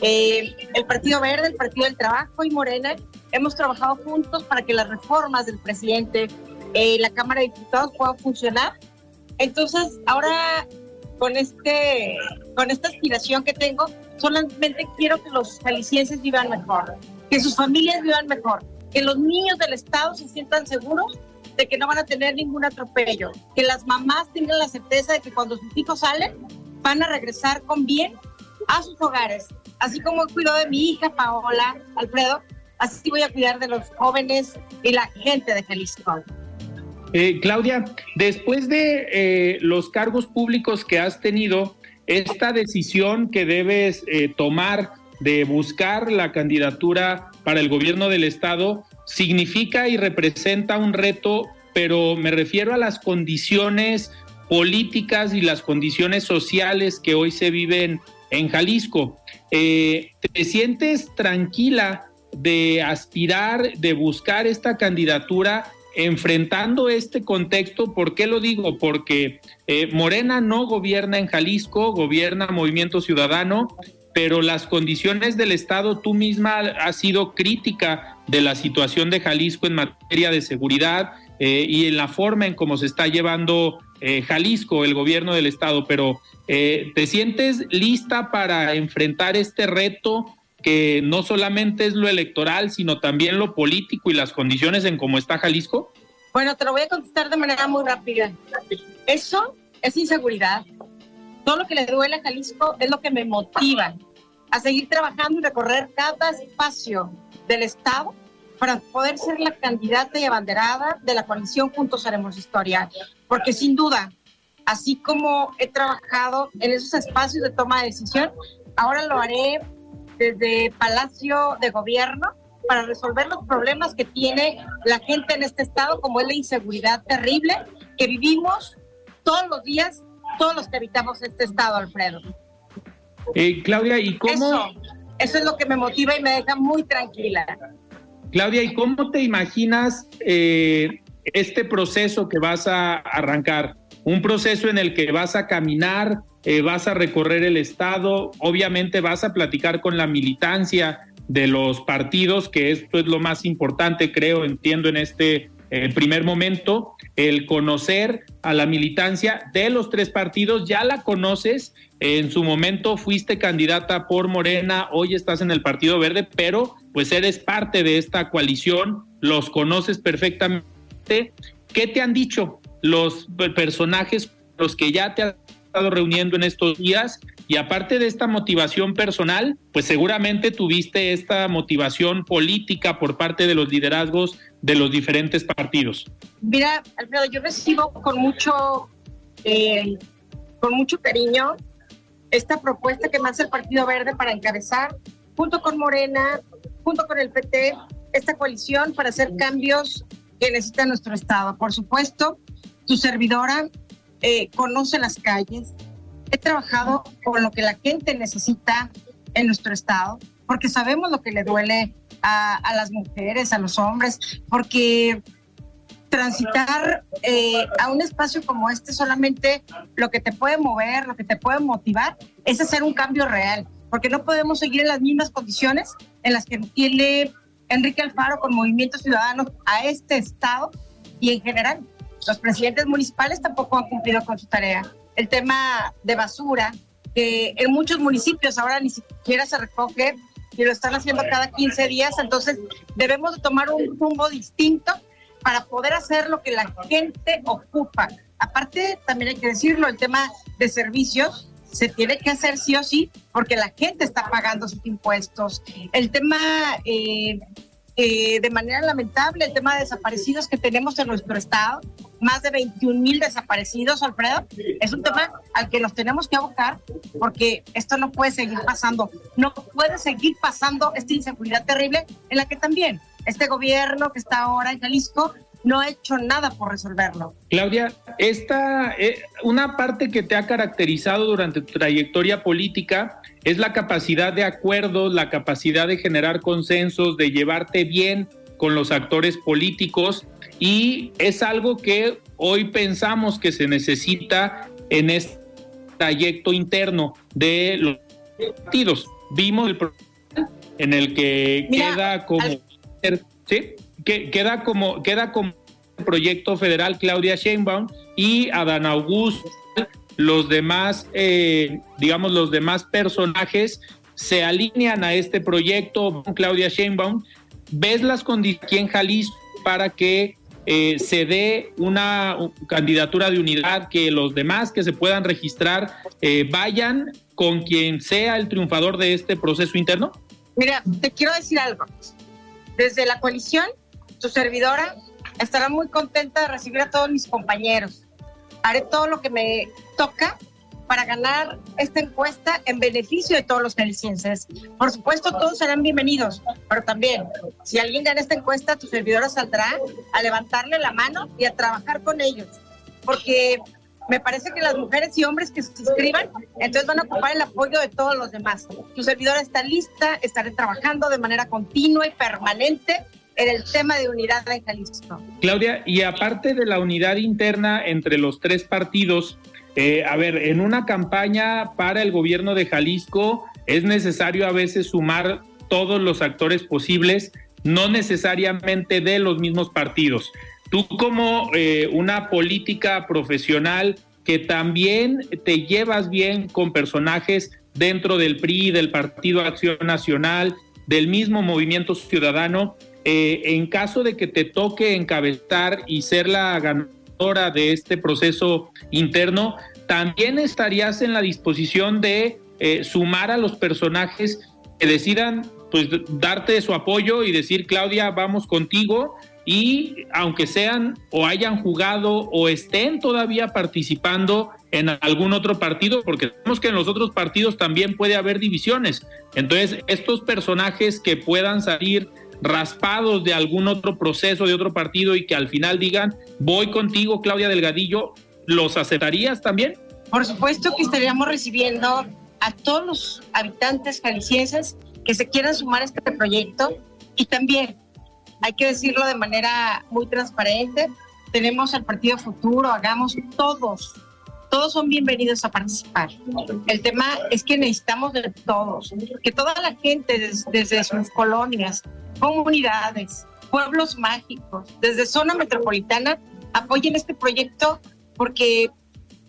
Eh, el Partido Verde, el Partido del Trabajo y Morena hemos trabajado juntos para que las reformas del presidente, eh, la Cámara de Diputados puedan funcionar. Entonces, ahora con, este, con esta aspiración que tengo, solamente quiero que los jaliscienses vivan mejor, que sus familias vivan mejor, que los niños del Estado se sientan seguros de que no van a tener ningún atropello, que las mamás tengan la certeza de que cuando sus hijos salen van a regresar con bien a sus hogares. Así como cuidado de mi hija Paola, Alfredo, así voy a cuidar de los jóvenes y la gente de Jalisco. Eh, Claudia, después de eh, los cargos públicos que has tenido, esta decisión que debes eh, tomar de buscar la candidatura para el gobierno del Estado significa y representa un reto, pero me refiero a las condiciones políticas y las condiciones sociales que hoy se viven en Jalisco. Eh, ¿Te sientes tranquila de aspirar, de buscar esta candidatura enfrentando este contexto? ¿Por qué lo digo? Porque eh, Morena no gobierna en Jalisco, gobierna Movimiento Ciudadano pero las condiciones del Estado, tú misma has sido crítica de la situación de Jalisco en materia de seguridad eh, y en la forma en cómo se está llevando eh, Jalisco, el gobierno del Estado, pero eh, ¿te sientes lista para enfrentar este reto que no solamente es lo electoral, sino también lo político y las condiciones en cómo está Jalisco? Bueno, te lo voy a contestar de manera muy rápida. Eso es inseguridad. Todo lo que le duele a Jalisco es lo que me motiva a seguir trabajando y recorrer cada espacio del Estado para poder ser la candidata y abanderada de la coalición Juntos Haremos Historia. Porque sin duda, así como he trabajado en esos espacios de toma de decisión, ahora lo haré desde Palacio de Gobierno para resolver los problemas que tiene la gente en este estado, como es la inseguridad terrible que vivimos todos los días, todos los que habitamos este estado, Alfredo. Eh, Claudia, ¿y cómo? Eso, eso es lo que me motiva y me deja muy tranquila. Claudia, ¿y cómo te imaginas eh, este proceso que vas a arrancar? Un proceso en el que vas a caminar, eh, vas a recorrer el Estado, obviamente vas a platicar con la militancia de los partidos, que esto es lo más importante, creo, entiendo en este eh, primer momento, el conocer a la militancia de los tres partidos, ya la conoces, en su momento fuiste candidata por Morena, hoy estás en el Partido Verde, pero pues eres parte de esta coalición, los conoces perfectamente. ¿Qué te han dicho los personajes, los que ya te has estado reuniendo en estos días? Y aparte de esta motivación personal, pues seguramente tuviste esta motivación política por parte de los liderazgos de los diferentes partidos. Mira, Alfredo, yo recibo con mucho, eh, con mucho cariño esta propuesta que me hace el Partido Verde para encabezar, junto con Morena, junto con el PT, esta coalición para hacer cambios que necesita nuestro Estado. Por supuesto, tu servidora eh, conoce las calles. He trabajado con lo que la gente necesita en nuestro Estado, porque sabemos lo que le duele a, a las mujeres, a los hombres, porque transitar eh, a un espacio como este solamente lo que te puede mover, lo que te puede motivar es hacer un cambio real, porque no podemos seguir en las mismas condiciones en las que tiene Enrique Alfaro con Movimiento Ciudadano a este estado y en general. Los presidentes municipales tampoco han cumplido con su tarea. El tema de basura, que en muchos municipios ahora ni siquiera se recoge y lo están haciendo cada 15 días, entonces debemos de tomar un rumbo distinto para poder hacer lo que la gente ocupa. Aparte, también hay que decirlo, el tema de servicios se tiene que hacer sí o sí porque la gente está pagando sus impuestos. El tema, eh, eh, de manera lamentable, el tema de desaparecidos que tenemos en nuestro estado, más de 21 mil desaparecidos, Alfredo, es un tema al que nos tenemos que abocar porque esto no puede seguir pasando. No puede seguir pasando esta inseguridad terrible en la que también este gobierno que está ahora en Jalisco no ha hecho nada por resolverlo. Claudia, esta, eh, una parte que te ha caracterizado durante tu trayectoria política es la capacidad de acuerdos, la capacidad de generar consensos, de llevarte bien con los actores políticos y es algo que hoy pensamos que se necesita en este trayecto interno de los partidos. Vimos el en el que queda como... ¿sí? Que, queda como queda como proyecto federal Claudia Sheinbaum y Adán Augusto, los demás, eh, digamos, los demás personajes se alinean a este proyecto, Claudia Sheinbaum. ¿Ves las condiciones aquí en Jalisco para que eh, se dé una candidatura de unidad, que los demás que se puedan registrar eh, vayan con quien sea el triunfador de este proceso interno? Mira, te quiero decir algo. Desde la coalición, tu servidora estará muy contenta de recibir a todos mis compañeros. Haré todo lo que me toca para ganar esta encuesta en beneficio de todos los jaliscienses. Por supuesto, todos serán bienvenidos, pero también, si alguien gana esta encuesta, tu servidora saldrá a levantarle la mano y a trabajar con ellos, porque me parece que las mujeres y hombres que se inscriban, entonces van a ocupar el apoyo de todos los demás. Tu servidora está lista, estaré trabajando de manera continua y permanente en el tema de unidad en Jalisco. Claudia, y aparte de la unidad interna entre los tres partidos, eh, a ver, en una campaña para el gobierno de Jalisco es necesario a veces sumar todos los actores posibles, no necesariamente de los mismos partidos. Tú como eh, una política profesional que también te llevas bien con personajes dentro del PRI, del Partido Acción Nacional, del mismo Movimiento Ciudadano, eh, en caso de que te toque encabezar y ser la ganadora de este proceso interno, también estarías en la disposición de eh, sumar a los personajes que decidan pues darte su apoyo y decir, Claudia, vamos contigo y aunque sean o hayan jugado o estén todavía participando en algún otro partido, porque sabemos que en los otros partidos también puede haber divisiones. Entonces, estos personajes que puedan salir raspados de algún otro proceso de otro partido y que al final digan, voy contigo, Claudia Delgadillo, ¿los aceptarías también? Por supuesto que estaríamos recibiendo a todos los habitantes jaliscienses que se quieran sumar a este proyecto y también hay que decirlo de manera muy transparente, tenemos el Partido Futuro, hagamos todos, todos son bienvenidos a participar. El tema es que necesitamos de todos, que toda la gente desde, sus colonias, comunidades, pueblos mágicos, desde zona metropolitana, apoyen este proyecto porque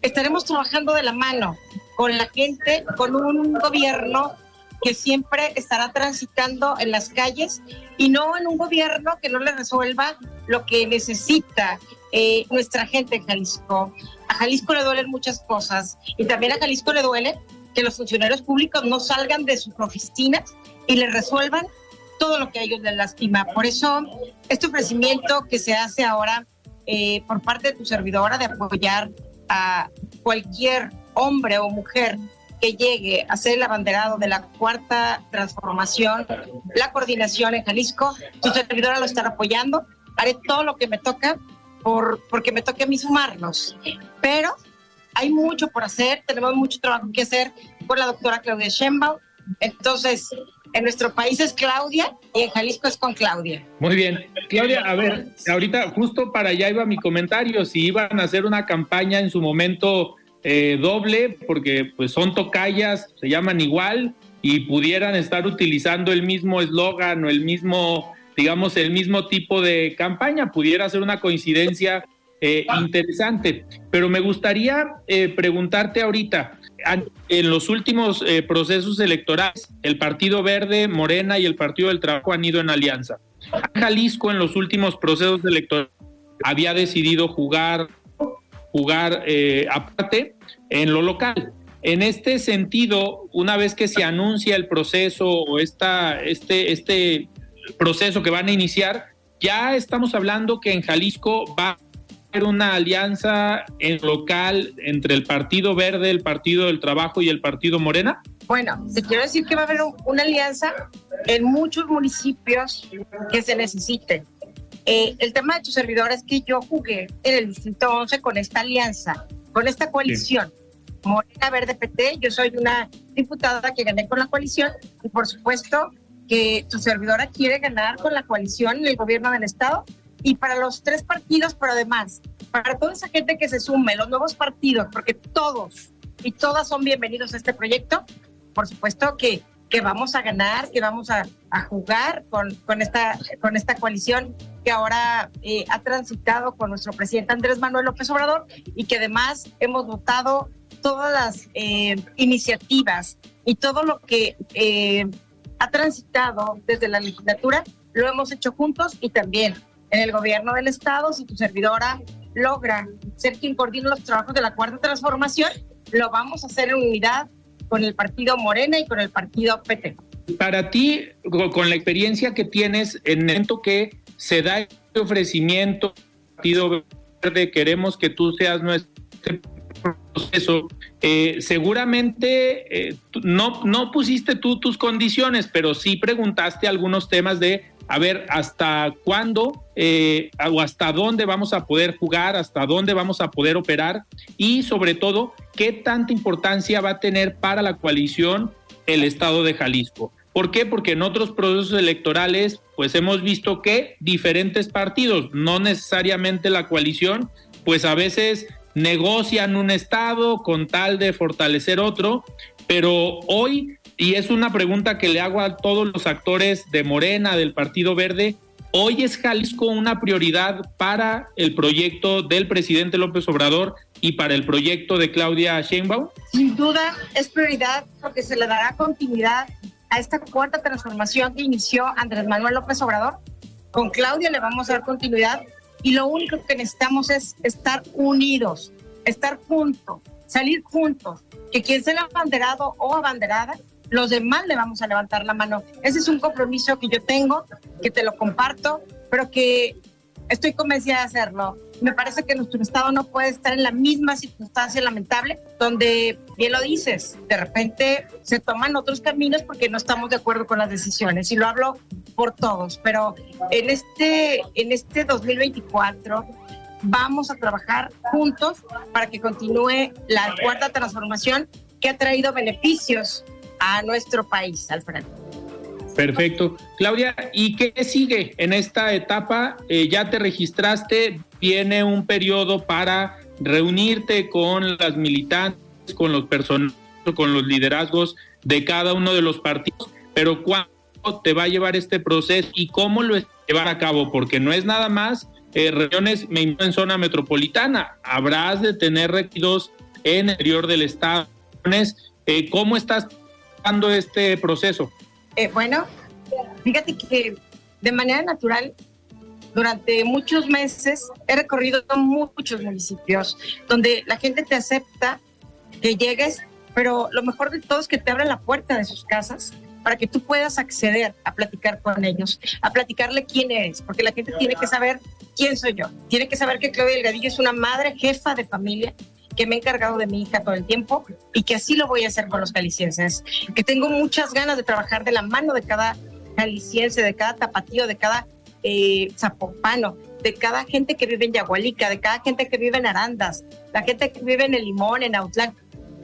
estaremos trabajando de la mano con la gente, con un gobierno que siempre estará transitando en las calles y no en un gobierno que no le resuelva lo que necesita eh, nuestra gente en Jalisco. A Jalisco le duelen muchas cosas y también a Jalisco le duele que los funcionarios públicos no salgan de sus oficinas y le resuelvan todo lo que a ellos les lastima. Por eso, este ofrecimiento que se hace ahora eh, por parte de tu servidora de apoyar a cualquier hombre o mujer que llegue a ser el abanderado de la cuarta transformación, la coordinación en Jalisco, tu servidora lo estará apoyando. Haré todo lo que me toca por, porque me toque a mí sumarnos. Pero hay mucho por hacer, tenemos mucho trabajo que hacer con la doctora Claudia Sheinbaum. Entonces, en nuestro país es Claudia y en Jalisco es con Claudia. Muy bien. Claudia, a ver, ahorita justo para allá iba mi comentario, si iban a hacer una campaña en su momento eh, doble, porque pues son tocayas, se llaman igual y pudieran estar utilizando el mismo eslogan o el mismo, digamos, el mismo tipo de campaña, pudiera ser una coincidencia eh, interesante. Pero me gustaría eh, preguntarte ahorita, en los últimos procesos electorales, el Partido Verde, Morena y el Partido del Trabajo han ido en alianza. Jalisco en los últimos procesos electorales había decidido jugar jugar eh, aparte en lo local. En este sentido, una vez que se anuncia el proceso o esta, este, este proceso que van a iniciar, ya estamos hablando que en Jalisco va a haber una alianza en local entre el Partido Verde, el Partido del Trabajo y el Partido Morena. Bueno, te quiero decir que va a haber una alianza en muchos municipios que se necesiten. Eh, el tema de tu servidor es que yo jugué en el Distrito 11 con esta alianza, con esta coalición. Morena Verde PT, yo soy una diputada que gané con la coalición y por supuesto que tu servidora quiere ganar con la coalición en el gobierno del Estado y para los tres partidos, pero además, para toda esa gente que se sume, los nuevos partidos, porque todos y todas son bienvenidos a este proyecto, por supuesto que que vamos a ganar, que vamos a, jugar con, con, esta, con esta coalición que ahora eh, ha transitado con nuestro presidente Andrés Manuel López Obrador y que además hemos votado todas las eh, iniciativas y todo lo que eh, ha transitado desde la legislatura, lo hemos hecho juntos y también en el gobierno del Estado, si tu servidora logra ser quien coordina los trabajos de la cuarta transformación, lo vamos a hacer en unidad con el partido Morena y con el partido PT. Para ti, con la experiencia que tienes en el momento que se da este ofrecimiento, Partido Verde, queremos que tú seas nuestro proceso, eh, seguramente eh, no, no pusiste tú tus condiciones, pero sí preguntaste algunos temas de a ver hasta cuándo eh, o hasta dónde vamos a poder jugar, hasta dónde vamos a poder operar y sobre todo qué tanta importancia va a tener para la coalición el estado de Jalisco. ¿Por qué? Porque en otros procesos electorales pues hemos visto que diferentes partidos, no necesariamente la coalición, pues a veces negocian un estado con tal de fortalecer otro, pero hoy y es una pregunta que le hago a todos los actores de Morena, del Partido Verde. ¿Hoy es Jalisco una prioridad para el proyecto del presidente López Obrador y para el proyecto de Claudia Sheinbaum? Sin duda es prioridad porque se le dará continuidad a esta cuarta transformación que inició Andrés Manuel López Obrador. Con Claudia le vamos a dar continuidad y lo único que necesitamos es estar unidos, estar juntos, salir juntos, que quien sea abanderado o abanderada los demás le vamos a levantar la mano. Ese es un compromiso que yo tengo, que te lo comparto, pero que estoy convencida de hacerlo. Me parece que nuestro Estado no puede estar en la misma circunstancia lamentable, donde, bien lo dices, de repente se toman otros caminos porque no estamos de acuerdo con las decisiones. Y lo hablo por todos, pero en este, en este 2024 vamos a trabajar juntos para que continúe la cuarta transformación que ha traído beneficios a nuestro país, Alfredo. Perfecto. Claudia, ¿y qué sigue en esta etapa? Eh, ya te registraste, viene un periodo para reunirte con las militantes, con los personajes, con los liderazgos de cada uno de los partidos, pero ¿cuánto te va a llevar este proceso y cómo lo llevar a cabo? Porque no es nada más eh, reuniones en zona metropolitana, habrás de tener requisitos en el interior del estado. Eh, ¿Cómo estás dando este proceso? Eh, bueno, fíjate que de manera natural, durante muchos meses he recorrido muchos municipios donde la gente te acepta que llegues, pero lo mejor de todo es que te abren la puerta de sus casas para que tú puedas acceder a platicar con ellos, a platicarle quién eres, porque la gente tiene que saber quién soy yo. Tiene que saber que Claudia Delgadillo es una madre jefa de familia que me he encargado de mi hija todo el tiempo y que así lo voy a hacer con los calicienses, que tengo muchas ganas de trabajar de la mano de cada caliciense, de cada tapatío, de cada eh, zapopano, de cada gente que vive en Yagualica, de cada gente que vive en Arandas, la gente que vive en El Limón, en Autlán.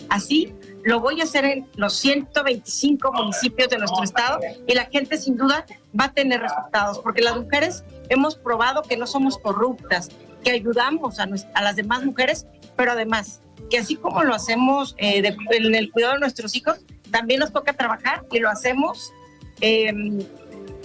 Así lo voy a hacer en los 125 municipios de nuestro estado y la gente sin duda va a tener resultados, porque las mujeres hemos probado que no somos corruptas, que ayudamos a, las demás mujeres pero además que así como lo hacemos eh, en el cuidado de nuestros hijos, también nos toca trabajar y lo hacemos em,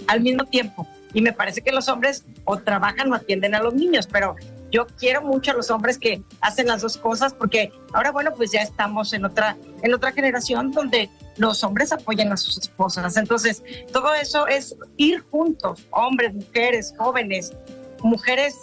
al mismo tiempo. Y me parece que los hombres o trabajan o atienden a los niños, pero yo quiero mucho a los hombres que hacen las dos cosas porque ahora, bueno, pues ya estamos en otra, en otra generación donde los hombres apoyan a sus esposas. Entonces, todo eso es ir juntos, hombres, mujeres, jóvenes, mujeres,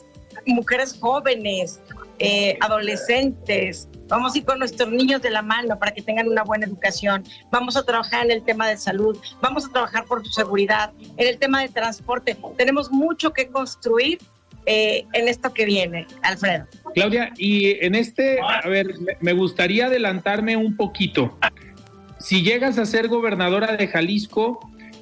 mujeres jóvenes, eh, adolescentes, vamos a ir con nuestros niños de la mano para que tengan una buena educación, vamos a trabajar en el tema de salud, vamos a trabajar por su seguridad, en el tema de transporte. Tenemos mucho que construir eh, en esto que viene, Alfredo. Claudia, y en este, a ver, me gustaría adelantarme un poquito. Si llegas a ser gobernadora de Jalisco,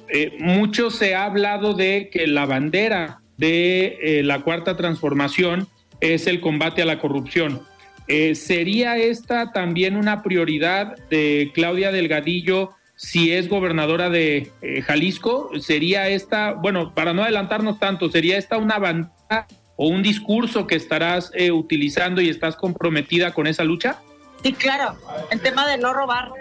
eh, mucho se ha hablado de que la bandera de la cuarta transformación es el combate a la corrupción. Eh, ¿Sería esta también una prioridad de Claudia Delgadillo si es gobernadora de eh, Jalisco? ¿Sería esta, bueno, para no adelantarnos tanto, ¿sería esta una o un discurso que estarás eh, utilizando y estás comprometida con esa lucha? Sí, claro. El tema de no robar,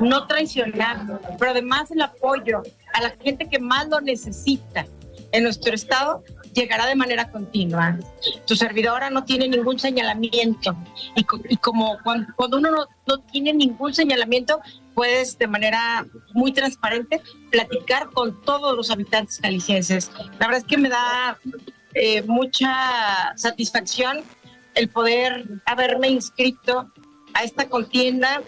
no traicionar, pero además el apoyo a la gente que más lo necesita en nuestro estado llegará de manera continua. Tu servidora no tiene ningún señalamiento y, y como cuando, uno no, no, tiene ningún señalamiento, puedes de manera muy transparente platicar con todos los habitantes calicienses. La verdad es que me da eh, mucha satisfacción el poder haberme inscrito a esta contienda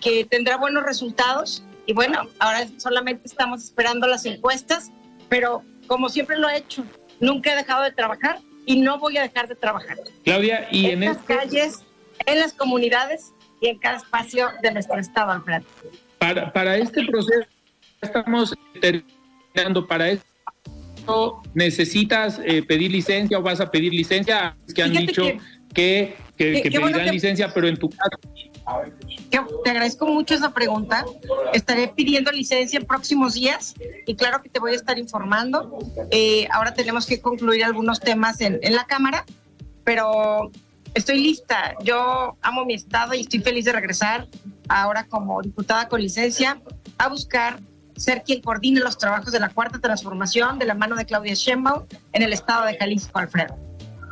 que tendrá buenos resultados. Y bueno, ahora solamente estamos esperando las encuestas, pero como siempre lo he hecho, nunca he dejado de trabajar y no voy a dejar de trabajar. Claudia, y en, en las este calles, en las comunidades y en cada espacio de nuestro estado, Alfredo. Para, para este proceso, estamos terminando para ¿Necesitas eh, pedir licencia o vas a pedir licencia? Es que han dicho que, que, que, pedirán licencia, pero en tu caso te agradezco mucho esa pregunta. Estaré pidiendo licencia en próximos días y claro que te voy a estar informando. Eh, ahora tenemos que concluir algunos temas en, en la Cámara, pero estoy lista. Yo amo mi estado y estoy feliz de regresar ahora como diputada con licencia a buscar ser quien coordine los trabajos de la cuarta transformación de la mano de Claudia Sheinbaum en el estado de Jalisco, Alfredo.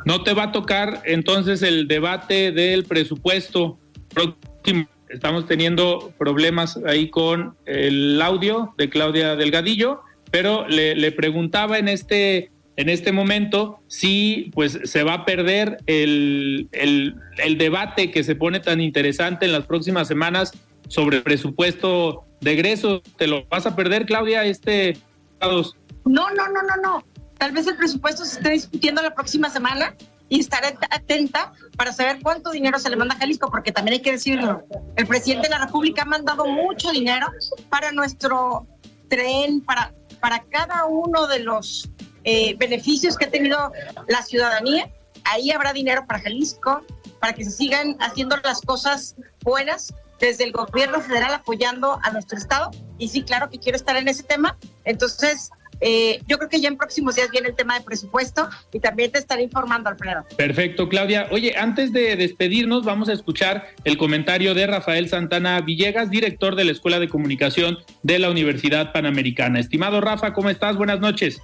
No te va a tocar entonces el debate del presupuesto próximo. Estamos teniendo problemas ahí con el audio de Claudia Delgadillo, pero le, preguntaba en este, en este momento si pues se va a perder el, el, el debate que se pone tan interesante en las próximas semanas sobre presupuesto de egreso. ¿Te lo vas a perder, Claudia, este... No, no, no, no, no. Tal vez el presupuesto se esté discutiendo la próxima semana y estaré atenta para saber cuánto dinero se le manda a Jalisco, porque también hay que decirlo, el presidente de la República ha mandado mucho dinero para nuestro tren, para, para cada uno de los eh, beneficios que ha tenido la ciudadanía. Ahí habrá dinero para Jalisco, para que se sigan haciendo las cosas buenas desde el gobierno federal apoyando a nuestro estado. Y sí, claro que quiero estar en ese tema. Entonces, eh, yo creo que ya en próximos días viene el tema de presupuesto y también te estaré informando, Alfredo. Perfecto, Claudia. Oye, antes de despedirnos, vamos a escuchar el comentario de Rafael Santana Villegas, director de la Escuela de Comunicación de la Universidad Panamericana. Estimado Rafa, ¿cómo estás? Buenas noches.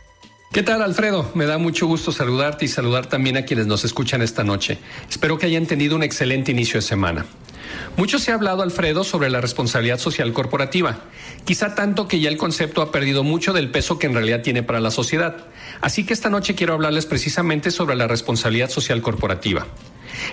¿Qué tal, Alfredo? Me da mucho gusto saludarte y saludar también a quienes nos escuchan esta noche. Espero que hayan tenido un excelente inicio de semana. Mucho se ha hablado, Alfredo, sobre la responsabilidad social corporativa, quizá tanto que ya el concepto ha perdido mucho del peso que en realidad tiene para la sociedad. Así que esta noche quiero hablarles precisamente sobre la responsabilidad social corporativa.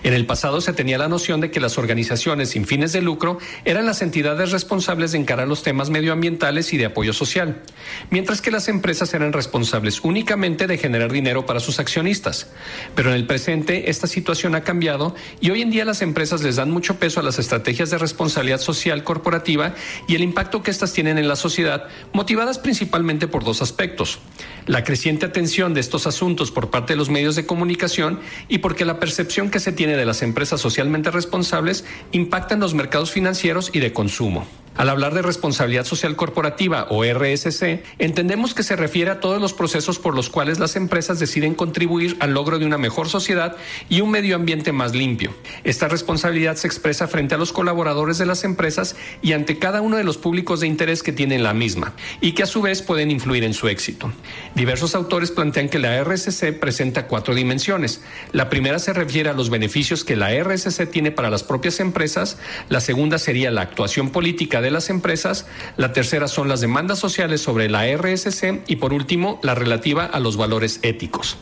En el pasado se tenía la noción de que las organizaciones sin fines de lucro eran las entidades responsables de encarar los temas medioambientales y de apoyo social, mientras que las empresas eran responsables únicamente de generar dinero para sus accionistas. Pero en el presente esta situación ha cambiado y hoy en día las empresas les dan mucho peso a las estrategias de responsabilidad social corporativa y el impacto que éstas tienen en la sociedad, motivadas principalmente por dos aspectos. La creciente atención de estos asuntos por parte de los medios de comunicación y porque la percepción que se tiene de las empresas socialmente responsables impacta en los mercados financieros y de consumo. Al hablar de responsabilidad social corporativa o RSC, entendemos que se refiere a todos los procesos por los cuales las empresas deciden contribuir al logro de una mejor sociedad y un medio ambiente más limpio. Esta responsabilidad se expresa frente a los colaboradores de las empresas y ante cada uno de los públicos de interés que tienen la misma y que a su vez pueden influir en su éxito. Diversos autores plantean que la RSC presenta cuatro dimensiones. La primera se refiere a los beneficios que la RSC tiene para las propias empresas, la segunda sería la actuación política de las empresas, la tercera son las demandas sociales sobre la RSC y por último la relativa a los valores éticos.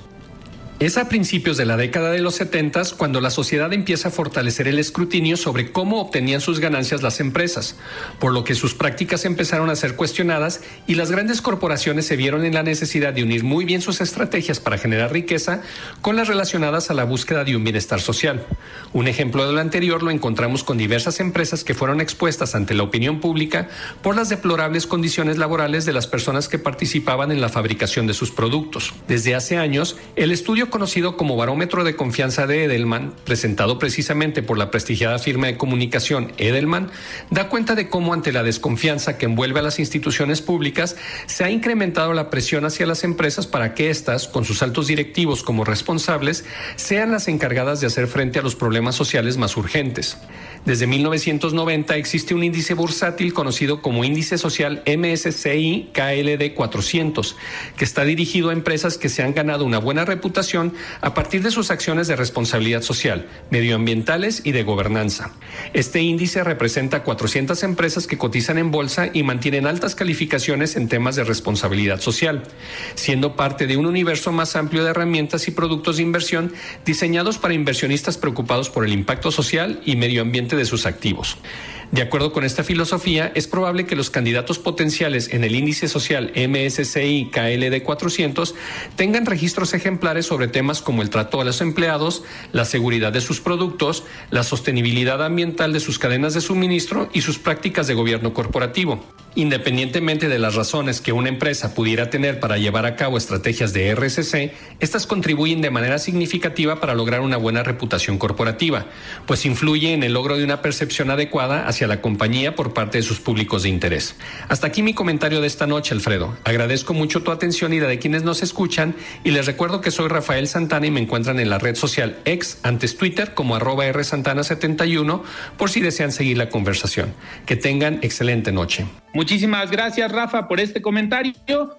Es a principios de la década de los 70 cuando la sociedad empieza a fortalecer el escrutinio sobre cómo obtenían sus ganancias las empresas, por lo que sus prácticas empezaron a ser cuestionadas y las grandes corporaciones se vieron en la necesidad de unir muy bien sus estrategias para generar riqueza con las relacionadas a la búsqueda de un bienestar social. Un ejemplo de lo anterior lo encontramos con diversas empresas que fueron expuestas ante la opinión pública por las deplorables condiciones laborales de las personas que participaban en la fabricación de sus productos. Desde hace años, el estudio conocido como Barómetro de Confianza de Edelman, presentado precisamente por la prestigiada firma de comunicación Edelman, da cuenta de cómo ante la desconfianza que envuelve a las instituciones públicas se ha incrementado la presión hacia las empresas para que éstas, con sus altos directivos como responsables, sean las encargadas de hacer frente a los problemas sociales más urgentes. Desde 1990 existe un índice bursátil conocido como Índice Social MSCI KLD 400, que está dirigido a empresas que se han ganado una buena reputación a partir de sus acciones de responsabilidad social, medioambientales y de gobernanza. Este índice representa 400 empresas que cotizan en bolsa y mantienen altas calificaciones en temas de responsabilidad social, siendo parte de un universo más amplio de herramientas y productos de inversión diseñados para inversionistas preocupados por el impacto social y medio ambiente de sus activos. De acuerdo con esta filosofía, es probable que los candidatos potenciales en el índice social MSCI KLD 400 tengan registros ejemplares sobre temas como el trato a los empleados, la seguridad de sus productos, la sostenibilidad ambiental de sus cadenas de suministro y sus prácticas de gobierno corporativo. Independientemente de las razones que una empresa pudiera tener para llevar a cabo estrategias de RSC, estas contribuyen de manera significativa para lograr una buena reputación corporativa, pues influye en el logro de una percepción adecuada hacia la compañía por parte de sus públicos de interés. Hasta aquí mi comentario de esta noche, Alfredo. Agradezco mucho tu atención y la de quienes nos escuchan y les recuerdo que soy Rafael Santana y me encuentran en la red social ex, antes Twitter, como arroba rsantana71, por si desean seguir la conversación. Que tengan excelente noche. Muchísimas gracias, Rafa, por este comentario.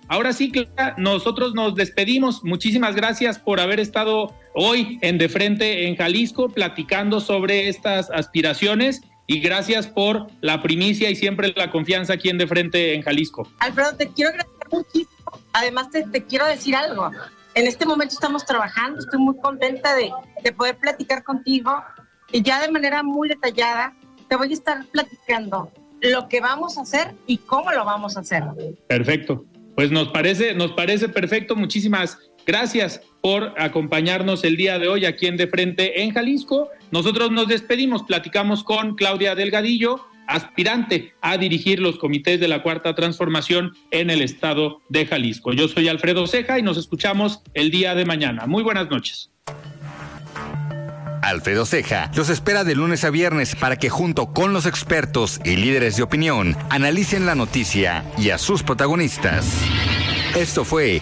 Ahora sí, que nosotros nos despedimos. Muchísimas gracias por haber estado hoy en De Frente en Jalisco platicando sobre estas aspiraciones y gracias por la primicia y siempre la confianza aquí en De Frente en Jalisco. Alfredo, te quiero agradecer muchísimo. Además, te, quiero decir algo. En este momento estamos trabajando, estoy muy contenta de, de poder platicar contigo y ya de manera muy detallada te voy a estar platicando lo que vamos a hacer y cómo lo vamos a hacer. Perfecto. Pues nos parece, nos parece perfecto. Muchísimas gracias por acompañarnos el día de hoy aquí en De Frente en Jalisco. Nosotros nos despedimos, platicamos con Claudia Delgadillo, aspirante a dirigir los comités de la Cuarta Transformación en el estado de Jalisco. Yo soy Alfredo Ceja y nos escuchamos el día de mañana. Muy buenas noches. Alfredo Ceja los espera de lunes a viernes para que junto con los expertos y líderes de opinión analicen la noticia y a sus protagonistas. Esto fue